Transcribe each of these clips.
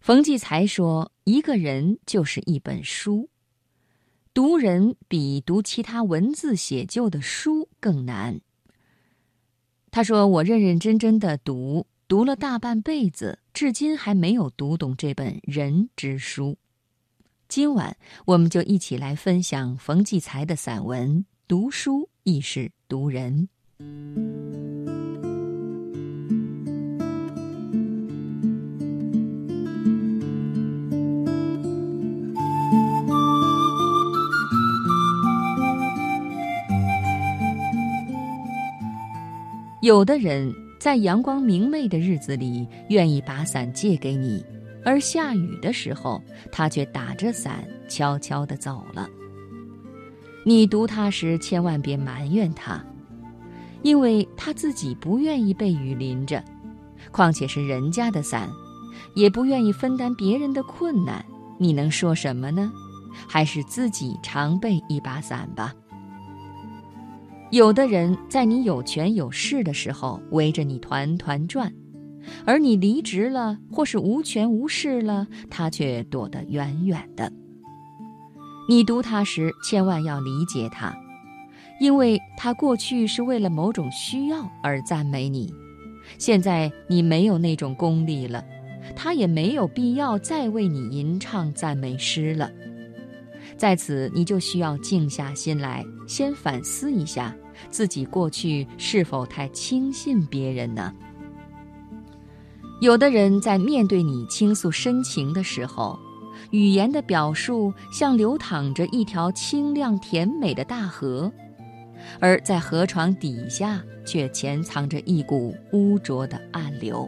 冯骥才说：“一个人就是一本书，读人比读其他文字写就的书更难。”他说：“我认认真真的读，读了大半辈子，至今还没有读懂这本人之书。”今晚我们就一起来分享冯骥才的散文。读书亦是读人。有的人在阳光明媚的日子里，愿意把伞借给你，而下雨的时候，他却打着伞悄悄地走了。你读他时，千万别埋怨他，因为他自己不愿意被雨淋着，况且是人家的伞，也不愿意分担别人的困难，你能说什么呢？还是自己常备一把伞吧。有的人在你有权有势的时候围着你团团转，而你离职了或是无权无势了，他却躲得远远的。你读他时，千万要理解他，因为他过去是为了某种需要而赞美你，现在你没有那种功力了，他也没有必要再为你吟唱赞美诗了。在此，你就需要静下心来，先反思一下自己过去是否太轻信别人呢？有的人在面对你倾诉深情的时候，语言的表述像流淌着一条清亮甜美的大河，而在河床底下却潜藏着一股污浊的暗流。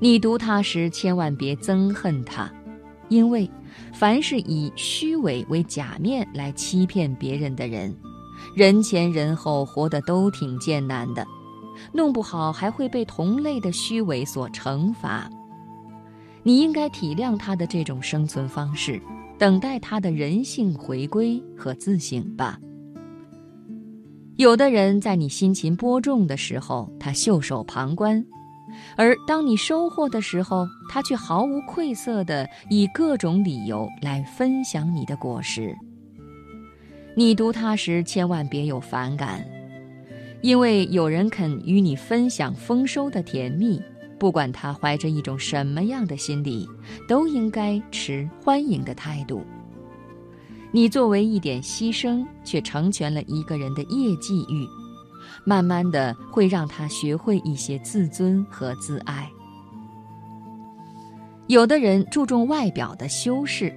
你读它时，千万别憎恨它。因为，凡是以虚伪为假面来欺骗别人的人，人前人后活得都挺艰难的，弄不好还会被同类的虚伪所惩罚。你应该体谅他的这种生存方式，等待他的人性回归和自省吧。有的人在你辛勤播种的时候，他袖手旁观。而当你收获的时候，他却毫无愧色地以各种理由来分享你的果实。你读他时，千万别有反感，因为有人肯与你分享丰收的甜蜜，不管他怀着一种什么样的心理，都应该持欢迎的态度。你作为一点牺牲，却成全了一个人的业绩欲。慢慢的会让他学会一些自尊和自爱。有的人注重外表的修饰，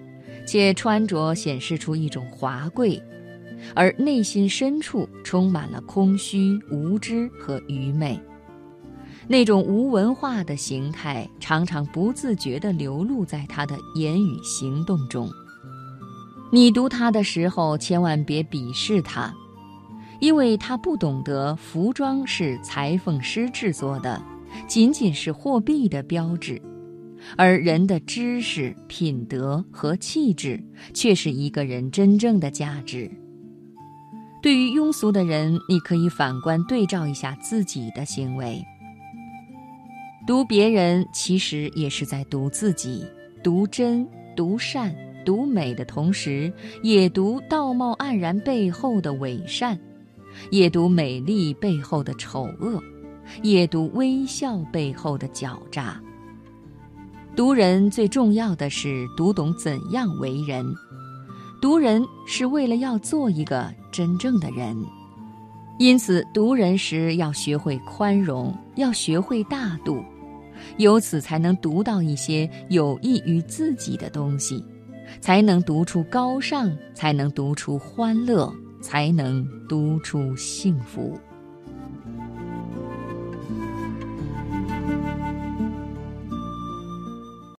且穿着显示出一种华贵，而内心深处充满了空虚、无知和愚昧。那种无文化的形态常常不自觉地流露在他的言语行动中。你读他的时候，千万别鄙视他。因为他不懂得服装是裁缝师制作的，仅仅是货币的标志，而人的知识、品德和气质却是一个人真正的价值。对于庸俗的人，你可以反观对照一下自己的行为。读别人其实也是在读自己，读真、读善、读美的同时，也读道貌岸然背后的伪善。也读美丽背后的丑恶，也读微笑背后的狡诈。读人最重要的是读懂怎样为人，读人是为了要做一个真正的人。因此，读人时要学会宽容，要学会大度，由此才能读到一些有益于自己的东西，才能读出高尚，才能读出欢乐。才能读出幸福。